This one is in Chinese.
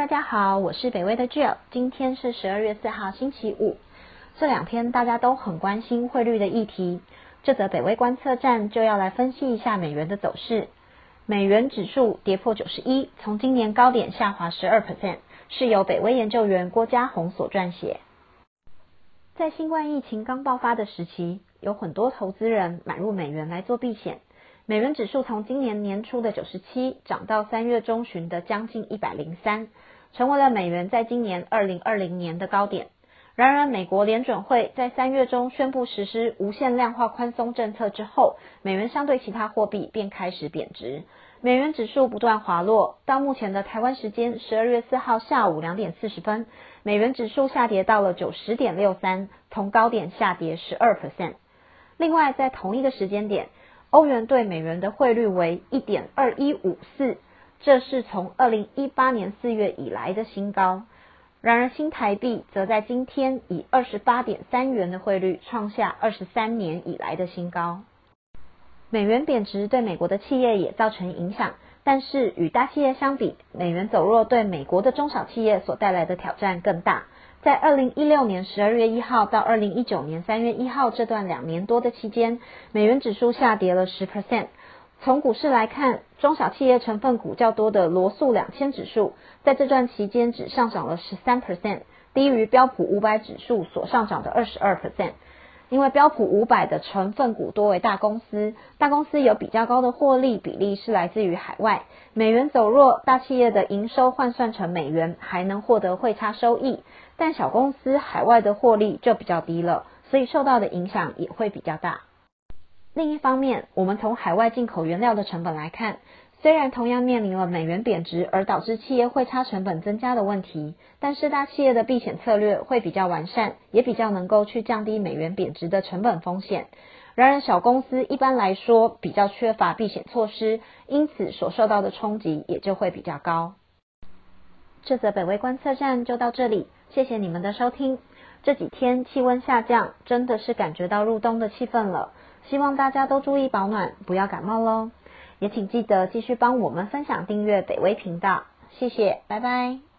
大家好，我是北威的 Jill，今天是十二月四号星期五。这两天大家都很关心汇率的议题，这则北威观测站就要来分析一下美元的走势。美元指数跌破九十一，从今年高点下滑十二 percent，是由北威研究员郭家宏所撰写。在新冠疫情刚爆发的时期，有很多投资人买入美元来做避险。美元指数从今年年初的九十七涨到三月中旬的将近一百零三，成为了美元在今年二零二零年的高点。然而，美国联准会在三月中宣布实施无限量化宽松政策之后，美元相对其他货币便开始贬值，美元指数不断滑落。到目前的台湾时间十二月四号下午两点四十分，美元指数下跌到了九十点六三，同高点下跌十二 percent。另外，在同一个时间点，欧元对美元的汇率为一点二一五四，这是从二零一八年四月以来的新高。然而，新台币则在今天以二十八点三元的汇率创下二十三年以来的新高。美元贬值对美国的企业也造成影响，但是与大企业相比，美元走弱对美国的中小企业所带来的挑战更大。在二零一六年十二月一号到二零一九年三月一号这段两年多的期间，美元指数下跌了十 percent。从股市来看，中小企业成分股较多的罗素两千指数，在这段期间只上涨了十三 percent，低于标普五百指数所上涨的二十二 percent。因为标普五百的成分股多为大公司，大公司有比较高的获利比例是来自于海外。美元走弱，大企业的营收换算成美元还能获得汇差收益，但小公司海外的获利就比较低了，所以受到的影响也会比较大。另一方面，我们从海外进口原料的成本来看，虽然同样面临了美元贬值而导致企业汇差成本增加的问题，但是大企业的避险策略会比较完善，也比较能够去降低美元贬值的成本风险。然而，小公司一般来说比较缺乏避险措施，因此所受到的冲击也就会比较高。这则北威观测站就到这里，谢谢你们的收听。这几天气温下降，真的是感觉到入冬的气氛了。希望大家都注意保暖，不要感冒喽。也请记得继续帮我们分享、订阅北威频道，谢谢，拜拜。